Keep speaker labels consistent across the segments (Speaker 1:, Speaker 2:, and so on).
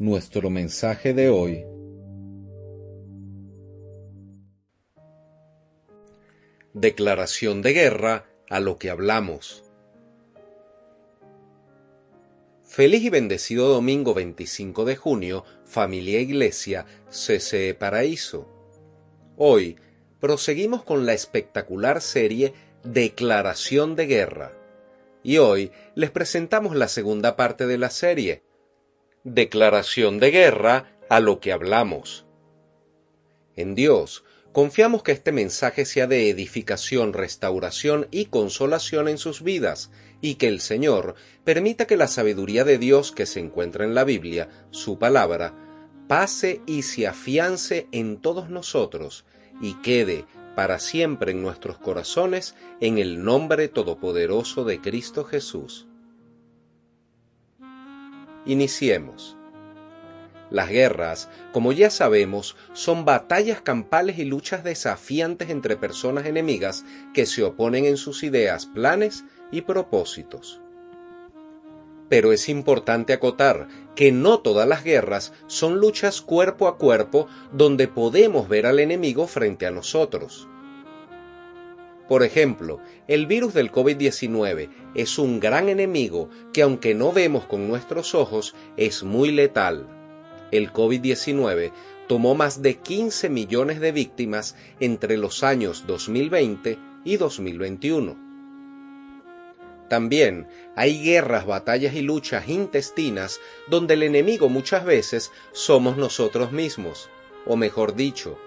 Speaker 1: Nuestro mensaje de hoy Declaración de guerra a lo que hablamos. Feliz y bendecido domingo 25 de junio, familia Iglesia, CCE Paraíso. Hoy proseguimos con la espectacular serie Declaración de Guerra. Y hoy les presentamos la segunda parte de la serie, Declaración de Guerra a lo que hablamos. En Dios Confiamos que este mensaje sea de edificación, restauración y consolación en sus vidas, y que el Señor permita que la sabiduría de Dios que se encuentra en la Biblia, su palabra, pase y se afiance en todos nosotros, y quede para siempre en nuestros corazones en el nombre todopoderoso de Cristo Jesús. Iniciemos. Las guerras, como ya sabemos, son batallas campales y luchas desafiantes entre personas enemigas que se oponen en sus ideas, planes y propósitos. Pero es importante acotar que no todas las guerras son luchas cuerpo a cuerpo donde podemos ver al enemigo frente a nosotros. Por ejemplo, el virus del COVID-19 es un gran enemigo que aunque no vemos con nuestros ojos, es muy letal el COVID-19 tomó más de 15 millones de víctimas entre los años 2020 y 2021. También hay guerras, batallas y luchas intestinas donde el enemigo muchas veces somos nosotros mismos, o mejor dicho,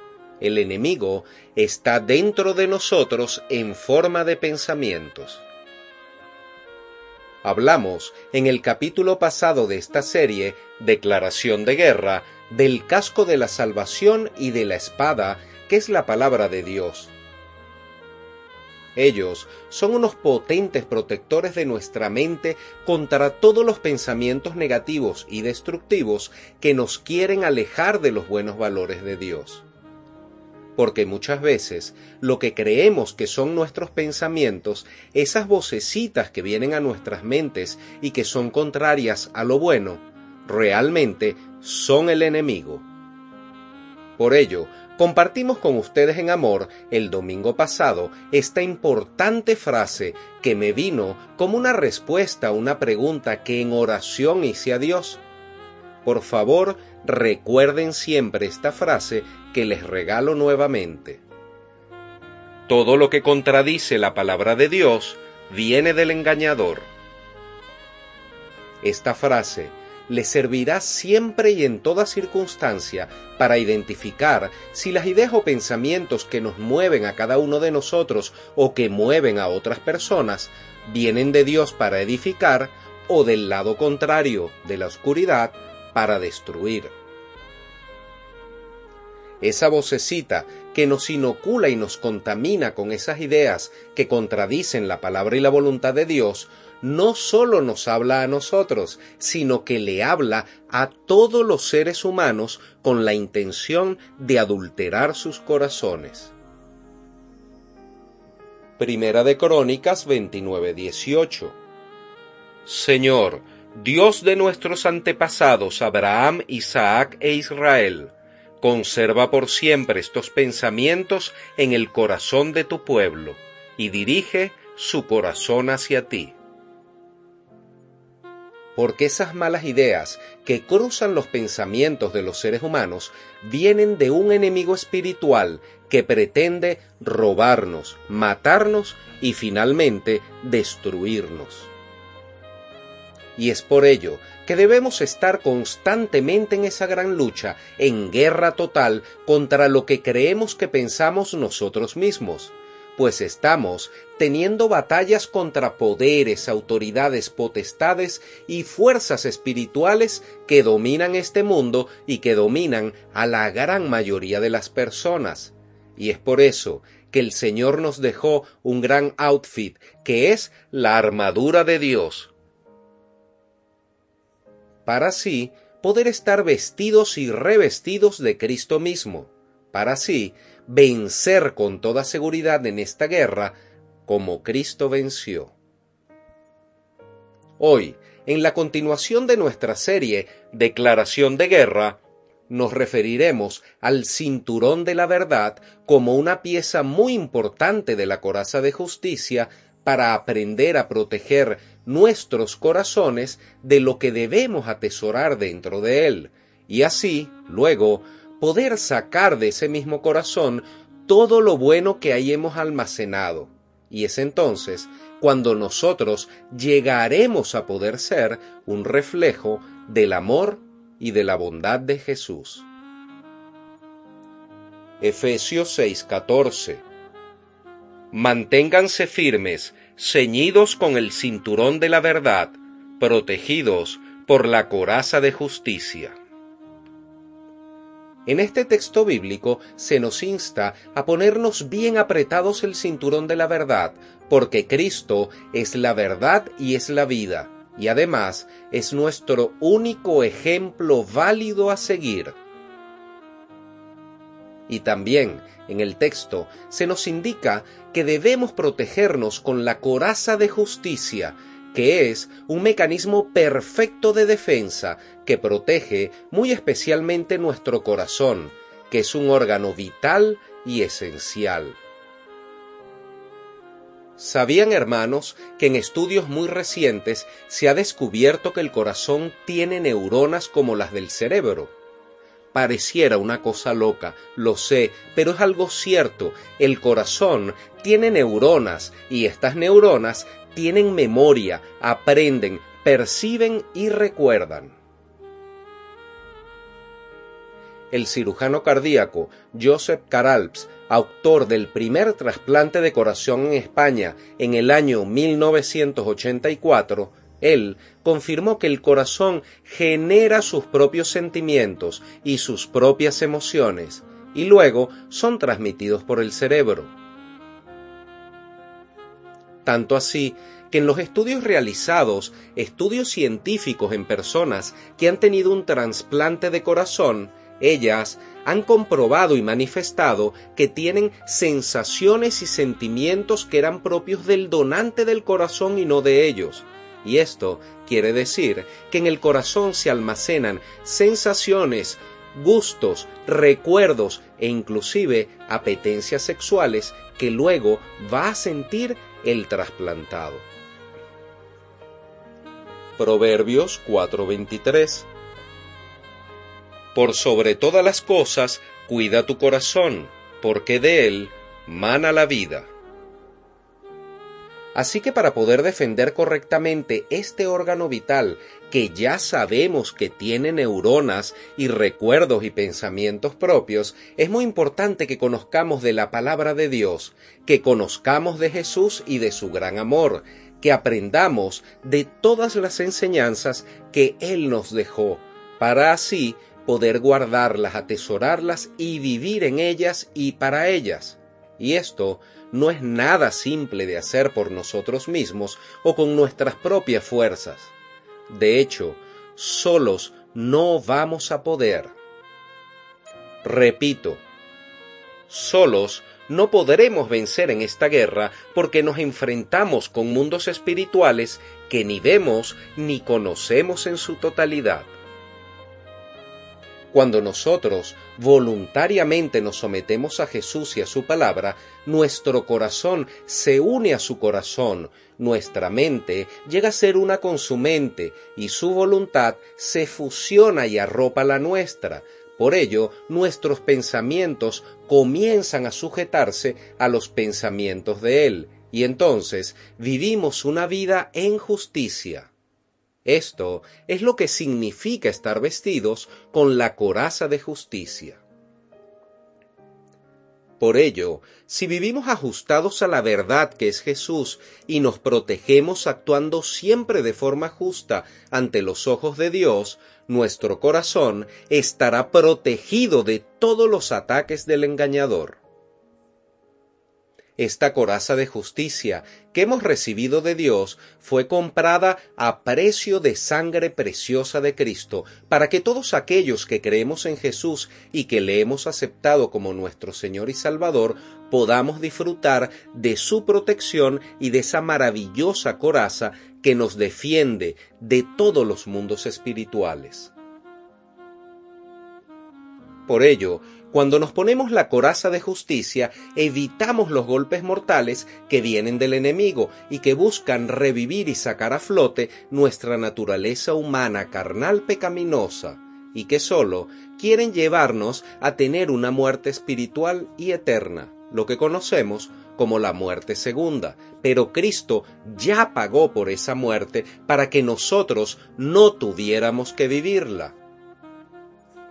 Speaker 1: el enemigo está dentro de nosotros en forma de pensamientos. Hablamos en el capítulo pasado de esta serie, Declaración de Guerra, del casco de la salvación y de la espada, que es la palabra de Dios. Ellos son unos potentes protectores de nuestra mente contra todos los pensamientos negativos y destructivos que nos quieren alejar de los buenos valores de Dios porque muchas veces lo que creemos que son nuestros pensamientos, esas vocecitas que vienen a nuestras mentes y que son contrarias a lo bueno, realmente son el enemigo. Por ello, compartimos con ustedes en amor el domingo pasado esta importante frase que me vino como una respuesta a una pregunta que en oración hice a Dios. Por favor, recuerden siempre esta frase que les regalo nuevamente. Todo lo que contradice la palabra de Dios viene del engañador. Esta frase le servirá siempre y en toda circunstancia para identificar si las ideas o pensamientos que nos mueven a cada uno de nosotros o que mueven a otras personas vienen de Dios para edificar o del lado contrario de la oscuridad para destruir esa vocecita que nos inocula y nos contamina con esas ideas que contradicen la palabra y la voluntad de Dios, no solo nos habla a nosotros, sino que le habla a todos los seres humanos con la intención de adulterar sus corazones. Primera de Crónicas 29:18 Señor, Dios de nuestros antepasados Abraham, Isaac e Israel, Conserva por siempre estos pensamientos en el corazón de tu pueblo y dirige su corazón hacia ti. Porque esas malas ideas que cruzan los pensamientos de los seres humanos vienen de un enemigo espiritual que pretende robarnos, matarnos y finalmente destruirnos. Y es por ello que debemos estar constantemente en esa gran lucha, en guerra total contra lo que creemos que pensamos nosotros mismos, pues estamos teniendo batallas contra poderes, autoridades, potestades y fuerzas espirituales que dominan este mundo y que dominan a la gran mayoría de las personas. Y es por eso que el Señor nos dejó un gran outfit, que es la armadura de Dios. Para así poder estar vestidos y revestidos de Cristo mismo, para así vencer con toda seguridad en esta guerra como Cristo venció. Hoy, en la continuación de nuestra serie Declaración de Guerra, nos referiremos al cinturón de la verdad como una pieza muy importante de la coraza de justicia para aprender a proteger nuestros corazones de lo que debemos atesorar dentro de él, y así, luego, poder sacar de ese mismo corazón todo lo bueno que ahí hemos almacenado. Y es entonces cuando nosotros llegaremos a poder ser un reflejo del amor y de la bondad de Jesús. Efesios 6:14 Manténganse firmes, ceñidos con el cinturón de la verdad, protegidos por la coraza de justicia. En este texto bíblico se nos insta a ponernos bien apretados el cinturón de la verdad, porque Cristo es la verdad y es la vida, y además es nuestro único ejemplo válido a seguir. Y también en el texto se nos indica que debemos protegernos con la coraza de justicia, que es un mecanismo perfecto de defensa que protege muy especialmente nuestro corazón, que es un órgano vital y esencial. ¿Sabían hermanos que en estudios muy recientes se ha descubierto que el corazón tiene neuronas como las del cerebro? Pareciera una cosa loca, lo sé, pero es algo cierto. El corazón tiene neuronas y estas neuronas tienen memoria, aprenden, perciben y recuerdan. El cirujano cardíaco Joseph Caralps, autor del primer trasplante de corazón en España en el año 1984, él confirmó que el corazón genera sus propios sentimientos y sus propias emociones, y luego son transmitidos por el cerebro. Tanto así que en los estudios realizados, estudios científicos en personas que han tenido un trasplante de corazón, ellas han comprobado y manifestado que tienen sensaciones y sentimientos que eran propios del donante del corazón y no de ellos. Y esto quiere decir que en el corazón se almacenan sensaciones, gustos, recuerdos e inclusive apetencias sexuales que luego va a sentir el trasplantado. Proverbios 4:23 Por sobre todas las cosas, cuida tu corazón, porque de él mana la vida. Así que para poder defender correctamente este órgano vital, que ya sabemos que tiene neuronas y recuerdos y pensamientos propios, es muy importante que conozcamos de la palabra de Dios, que conozcamos de Jesús y de su gran amor, que aprendamos de todas las enseñanzas que Él nos dejó, para así poder guardarlas, atesorarlas y vivir en ellas y para ellas. Y esto no es nada simple de hacer por nosotros mismos o con nuestras propias fuerzas. De hecho, solos no vamos a poder. Repito, solos no podremos vencer en esta guerra porque nos enfrentamos con mundos espirituales que ni vemos ni conocemos en su totalidad. Cuando nosotros voluntariamente nos sometemos a Jesús y a su palabra, nuestro corazón se une a su corazón, nuestra mente llega a ser una con su mente y su voluntad se fusiona y arropa la nuestra. Por ello, nuestros pensamientos comienzan a sujetarse a los pensamientos de Él, y entonces vivimos una vida en justicia. Esto es lo que significa estar vestidos con la coraza de justicia. Por ello, si vivimos ajustados a la verdad que es Jesús y nos protegemos actuando siempre de forma justa ante los ojos de Dios, nuestro corazón estará protegido de todos los ataques del engañador. Esta coraza de justicia que hemos recibido de Dios fue comprada a precio de sangre preciosa de Cristo, para que todos aquellos que creemos en Jesús y que le hemos aceptado como nuestro Señor y Salvador, podamos disfrutar de su protección y de esa maravillosa coraza que nos defiende de todos los mundos espirituales. Por ello, cuando nos ponemos la coraza de justicia, evitamos los golpes mortales que vienen del enemigo y que buscan revivir y sacar a flote nuestra naturaleza humana carnal pecaminosa, y que sólo quieren llevarnos a tener una muerte espiritual y eterna, lo que conocemos como la muerte segunda. Pero Cristo ya pagó por esa muerte para que nosotros no tuviéramos que vivirla.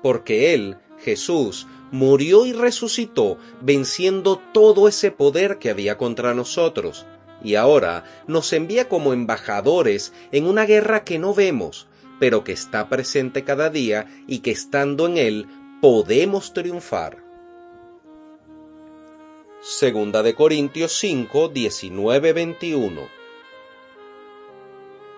Speaker 1: Porque Él, Jesús, murió y resucitó, venciendo todo ese poder que había contra nosotros, y ahora nos envía como embajadores en una guerra que no vemos, pero que está presente cada día y que estando en él podemos triunfar. Segunda de Corintios 5, 19, 21.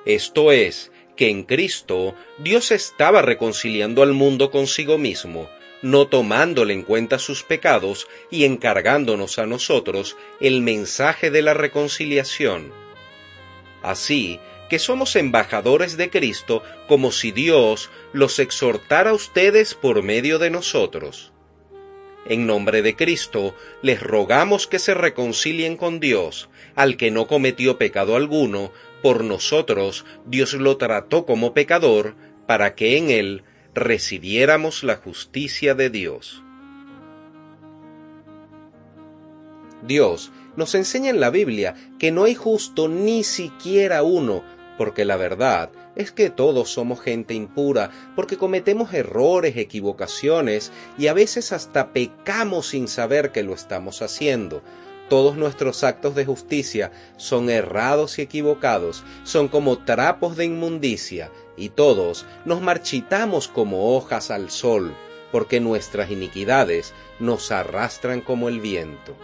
Speaker 1: Esto es, que en Cristo Dios estaba reconciliando al mundo consigo mismo, no tomándole en cuenta sus pecados y encargándonos a nosotros el mensaje de la reconciliación. Así que somos embajadores de Cristo como si Dios los exhortara a ustedes por medio de nosotros. En nombre de Cristo, les rogamos que se reconcilien con Dios, al que no cometió pecado alguno, por nosotros Dios lo trató como pecador, para que en él recibiéramos la justicia de Dios. Dios nos enseña en la Biblia que no hay justo ni siquiera uno, porque la verdad es que todos somos gente impura, porque cometemos errores, equivocaciones y a veces hasta pecamos sin saber que lo estamos haciendo. Todos nuestros actos de justicia son errados y equivocados, son como trapos de inmundicia, y todos nos marchitamos como hojas al sol, porque nuestras iniquidades nos arrastran como el viento.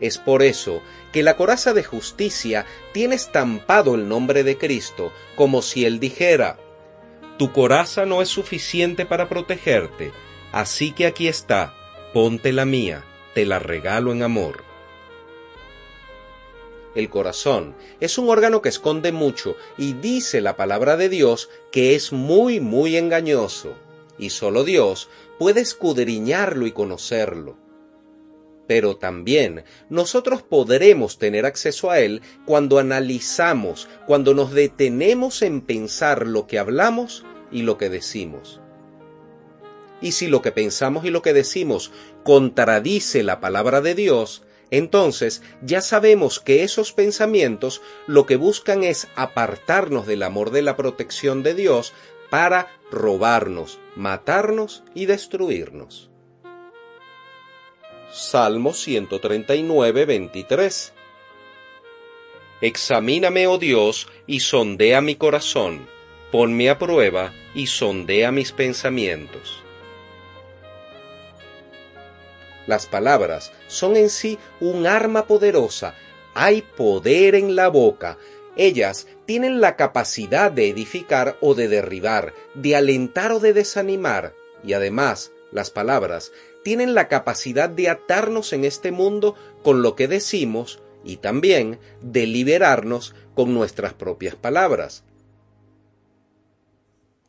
Speaker 1: Es por eso que la coraza de justicia tiene estampado el nombre de Cristo, como si él dijera, Tu coraza no es suficiente para protegerte, así que aquí está, ponte la mía te la regalo en amor. El corazón es un órgano que esconde mucho y dice la palabra de Dios que es muy, muy engañoso, y solo Dios puede escudriñarlo y conocerlo. Pero también nosotros podremos tener acceso a él cuando analizamos, cuando nos detenemos en pensar lo que hablamos y lo que decimos. Y si lo que pensamos y lo que decimos contradice la palabra de Dios, entonces ya sabemos que esos pensamientos lo que buscan es apartarnos del amor de la protección de Dios para robarnos, matarnos y destruirnos. Salmo 139, 23 Examíname, oh Dios, y sondea mi corazón, ponme a prueba y sondea mis pensamientos las palabras son en sí un arma poderosa. Hay poder en la boca. Ellas tienen la capacidad de edificar o de derribar, de alentar o de desanimar. Y además, las palabras tienen la capacidad de atarnos en este mundo con lo que decimos y también de liberarnos con nuestras propias palabras.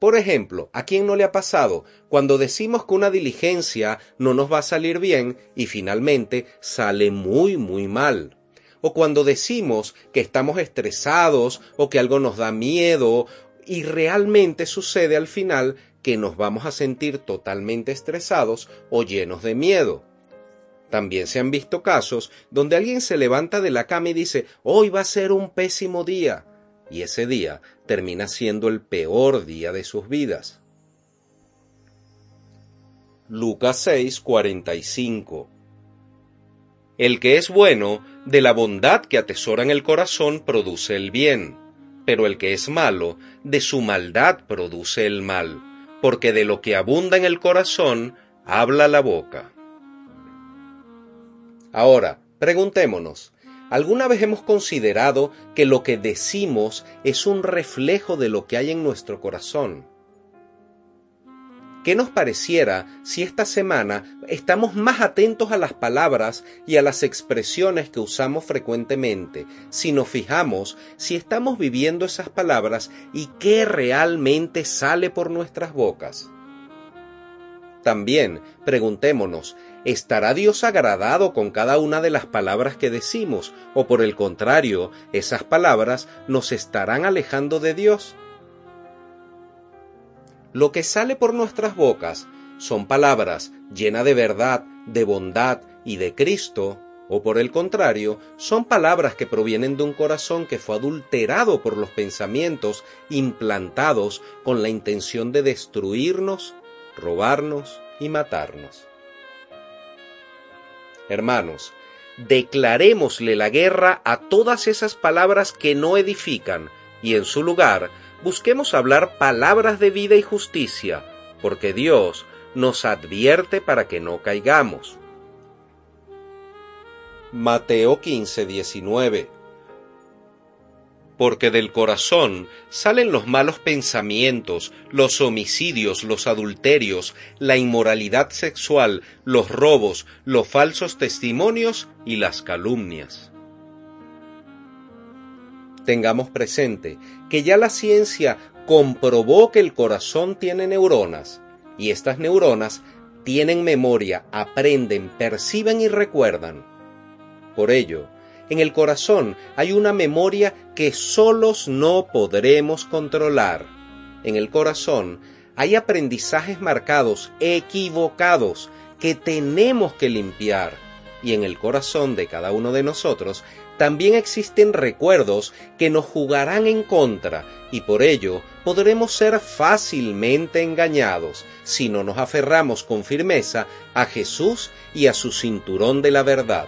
Speaker 1: Por ejemplo, ¿a quién no le ha pasado cuando decimos que una diligencia no nos va a salir bien y finalmente sale muy, muy mal? O cuando decimos que estamos estresados o que algo nos da miedo y realmente sucede al final que nos vamos a sentir totalmente estresados o llenos de miedo. También se han visto casos donde alguien se levanta de la cama y dice, hoy va a ser un pésimo día, y ese día termina siendo el peor día de sus vidas. Lucas 6, 45. El que es bueno, de la bondad que atesora en el corazón, produce el bien, pero el que es malo, de su maldad produce el mal, porque de lo que abunda en el corazón, habla la boca. Ahora, preguntémonos, ¿alguna vez hemos considerado que lo que decimos es un reflejo de lo que hay en nuestro corazón? ¿Qué nos pareciera si esta semana estamos más atentos a las palabras y a las expresiones que usamos frecuentemente, si nos fijamos si estamos viviendo esas palabras y qué realmente sale por nuestras bocas? También preguntémonos, ¿estará Dios agradado con cada una de las palabras que decimos? ¿O por el contrario, esas palabras nos estarán alejando de Dios? Lo que sale por nuestras bocas son palabras llenas de verdad, de bondad y de Cristo, o por el contrario, son palabras que provienen de un corazón que fue adulterado por los pensamientos implantados con la intención de destruirnos, robarnos y matarnos. Hermanos, declarémosle la guerra a todas esas palabras que no edifican y en su lugar busquemos hablar palabras de vida y justicia, porque Dios nos advierte para que no caigamos. Mateo 15, 19 Porque del corazón salen los malos pensamientos, los homicidios, los adulterios, la inmoralidad sexual, los robos, los falsos testimonios y las calumnias tengamos presente que ya la ciencia comprobó que el corazón tiene neuronas y estas neuronas tienen memoria, aprenden, perciben y recuerdan. Por ello, en el corazón hay una memoria que solos no podremos controlar. En el corazón hay aprendizajes marcados, equivocados, que tenemos que limpiar. Y en el corazón de cada uno de nosotros también existen recuerdos que nos jugarán en contra y por ello podremos ser fácilmente engañados si no nos aferramos con firmeza a Jesús y a su cinturón de la verdad.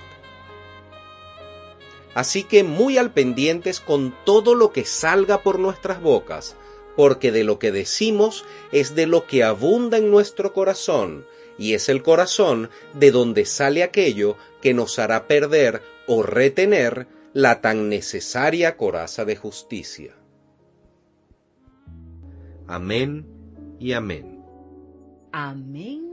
Speaker 1: Así que muy al pendientes con todo lo que salga por nuestras bocas, porque de lo que decimos es de lo que abunda en nuestro corazón, y es el corazón de donde sale aquello que nos hará perder o retener la tan necesaria coraza de justicia. Amén y amén.
Speaker 2: Amén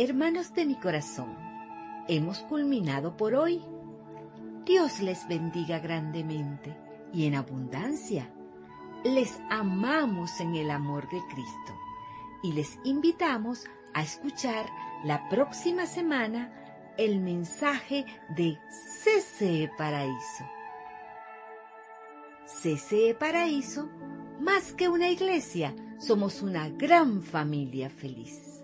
Speaker 2: Hermanos de mi corazón, hemos culminado por hoy. Dios les bendiga grandemente y en abundancia. Les amamos en el amor de Cristo y les invitamos a escuchar la próxima semana el mensaje de CCE Paraíso. CCE Paraíso, más que una iglesia, somos una gran familia feliz.